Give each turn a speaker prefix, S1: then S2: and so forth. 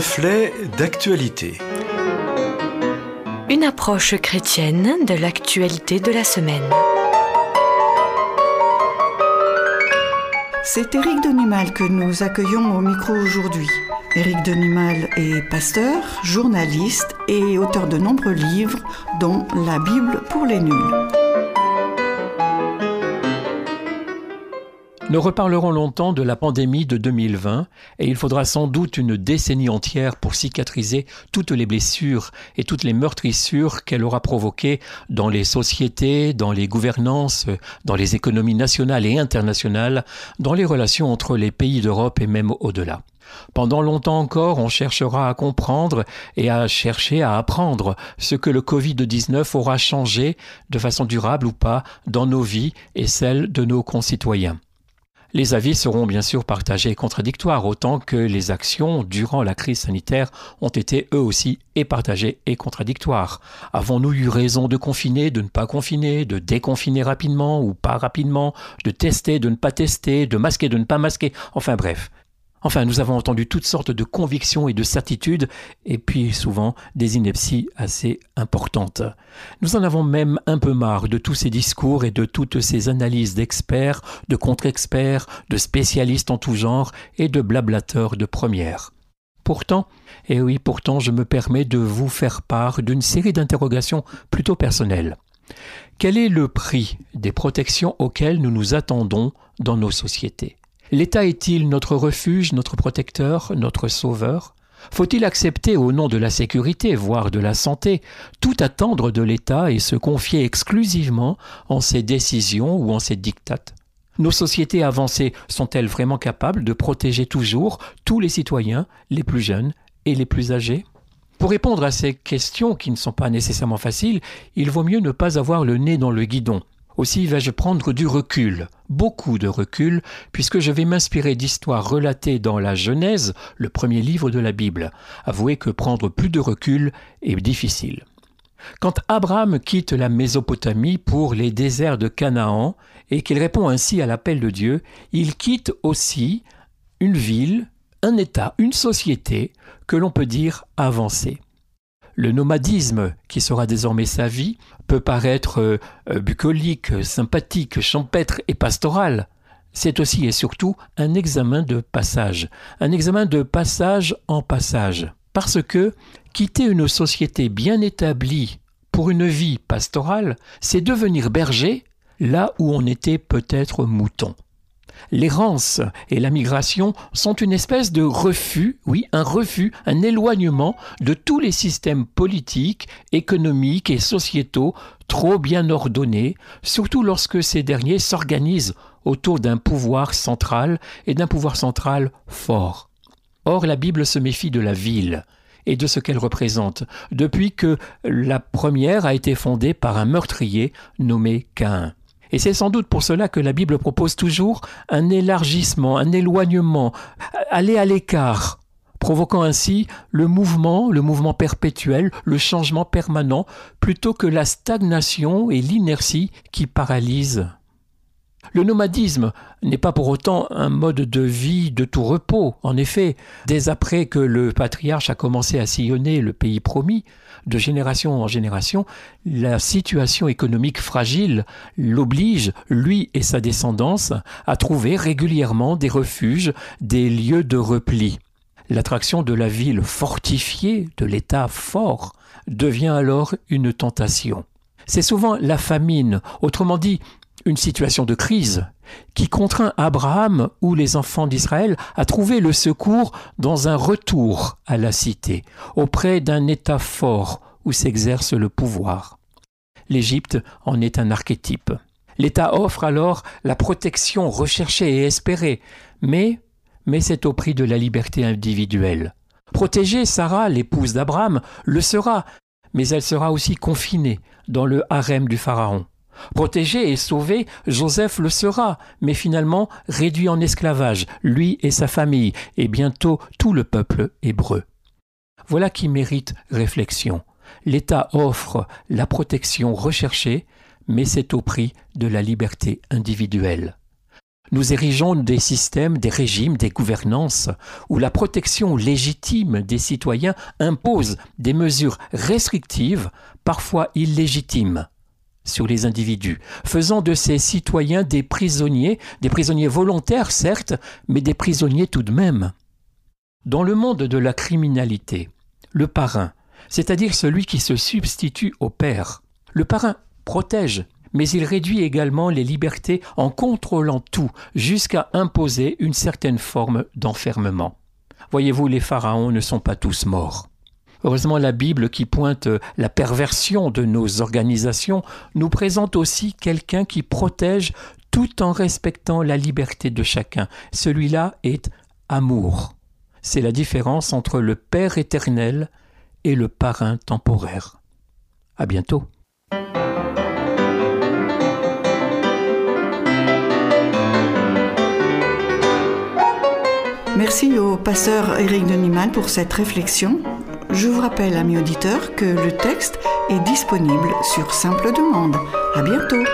S1: Reflet d'actualité.
S2: Une approche chrétienne de l'actualité de la semaine.
S3: C'est Éric Denimal que nous accueillons au micro aujourd'hui. Éric Denimal est pasteur, journaliste et auteur de nombreux livres, dont La Bible pour les nuls.
S4: Nous reparlerons longtemps de la pandémie de 2020 et il faudra sans doute une décennie entière pour cicatriser toutes les blessures et toutes les meurtrissures qu'elle aura provoquées dans les sociétés, dans les gouvernances, dans les économies nationales et internationales, dans les relations entre les pays d'Europe et même au-delà. Pendant longtemps encore, on cherchera à comprendre et à chercher à apprendre ce que le Covid-19 aura changé, de façon durable ou pas, dans nos vies et celles de nos concitoyens. Les avis seront bien sûr partagés et contradictoires, autant que les actions durant la crise sanitaire ont été eux aussi et partagées et contradictoires. Avons-nous eu raison de confiner, de ne pas confiner, de déconfiner rapidement ou pas rapidement, de tester, de ne pas tester, de masquer, de ne pas masquer, enfin bref. Enfin, nous avons entendu toutes sortes de convictions et de certitudes, et puis souvent des inepties assez importantes. Nous en avons même un peu marre de tous ces discours et de toutes ces analyses d'experts, de contre-experts, de spécialistes en tout genre et de blablateurs de première. Pourtant, et oui, pourtant, je me permets de vous faire part d'une série d'interrogations plutôt personnelles. Quel est le prix des protections auxquelles nous nous attendons dans nos sociétés? L'État est-il notre refuge, notre protecteur, notre sauveur? Faut-il accepter au nom de la sécurité, voire de la santé, tout attendre de l'État et se confier exclusivement en ses décisions ou en ses dictates? Nos sociétés avancées sont-elles vraiment capables de protéger toujours tous les citoyens, les plus jeunes et les plus âgés? Pour répondre à ces questions qui ne sont pas nécessairement faciles, il vaut mieux ne pas avoir le nez dans le guidon, aussi vais-je prendre du recul, beaucoup de recul, puisque je vais m'inspirer d'histoires relatées dans la Genèse, le premier livre de la Bible. Avouez que prendre plus de recul est difficile. Quand Abraham quitte la Mésopotamie pour les déserts de Canaan et qu'il répond ainsi à l'appel de Dieu, il quitte aussi une ville, un État, une société que l'on peut dire avancée. Le nomadisme, qui sera désormais sa vie, peut paraître euh, bucolique, sympathique, champêtre et pastoral. C'est aussi et surtout un examen de passage, un examen de passage en passage. Parce que quitter une société bien établie pour une vie pastorale, c'est devenir berger là où on était peut-être mouton. L'errance et la migration sont une espèce de refus, oui, un refus, un éloignement de tous les systèmes politiques, économiques et sociétaux trop bien ordonnés, surtout lorsque ces derniers s'organisent autour d'un pouvoir central et d'un pouvoir central fort. Or, la Bible se méfie de la ville et de ce qu'elle représente, depuis que la première a été fondée par un meurtrier nommé Cain. Et c'est sans doute pour cela que la Bible propose toujours un élargissement, un éloignement, aller à l'écart, provoquant ainsi le mouvement, le mouvement perpétuel, le changement permanent, plutôt que la stagnation et l'inertie qui paralysent. Le nomadisme n'est pas pour autant un mode de vie de tout repos. En effet, dès après que le patriarche a commencé à sillonner le pays promis, de génération en génération, la situation économique fragile l'oblige, lui et sa descendance, à trouver régulièrement des refuges, des lieux de repli. L'attraction de la ville fortifiée, de l'État fort, devient alors une tentation. C'est souvent la famine, autrement dit une situation de crise, qui contraint Abraham ou les enfants d'Israël à trouver le secours dans un retour à la cité, auprès d'un État fort où s'exerce le pouvoir. L'Égypte en est un archétype. L'État offre alors la protection recherchée et espérée, mais, c'est au prix de la liberté individuelle. Protégée, Sarah, l'épouse d'Abraham, le sera, mais elle sera aussi confinée dans le harem du Pharaon. Protégé et sauvé, Joseph le sera, mais finalement réduit en esclavage, lui et sa famille, et bientôt tout le peuple hébreu. Voilà qui mérite réflexion. L'État offre la protection recherchée, mais c'est au prix de la liberté individuelle. Nous érigeons des systèmes, des régimes, des gouvernances où la protection légitime des citoyens impose des mesures restrictives, parfois illégitimes, sur les individus, faisant de ces citoyens des prisonniers, des prisonniers volontaires certes, mais des prisonniers tout de même. Dans le monde de la criminalité, le parrain, c'est-à-dire celui qui se substitue au père, le parrain protège, mais il réduit également les libertés en contrôlant tout, jusqu'à imposer une certaine forme d'enfermement. Voyez-vous, les pharaons ne sont pas tous morts. Heureusement, la Bible, qui pointe la perversion de nos organisations, nous présente aussi quelqu'un qui protège tout en respectant la liberté de chacun. Celui-là est amour. C'est la différence entre le Père éternel et le parrain temporaire. À bientôt.
S3: Merci au pasteur Éric Denimal pour cette réflexion. Je vous rappelle, amis auditeurs, que le texte est disponible sur simple demande. À bientôt!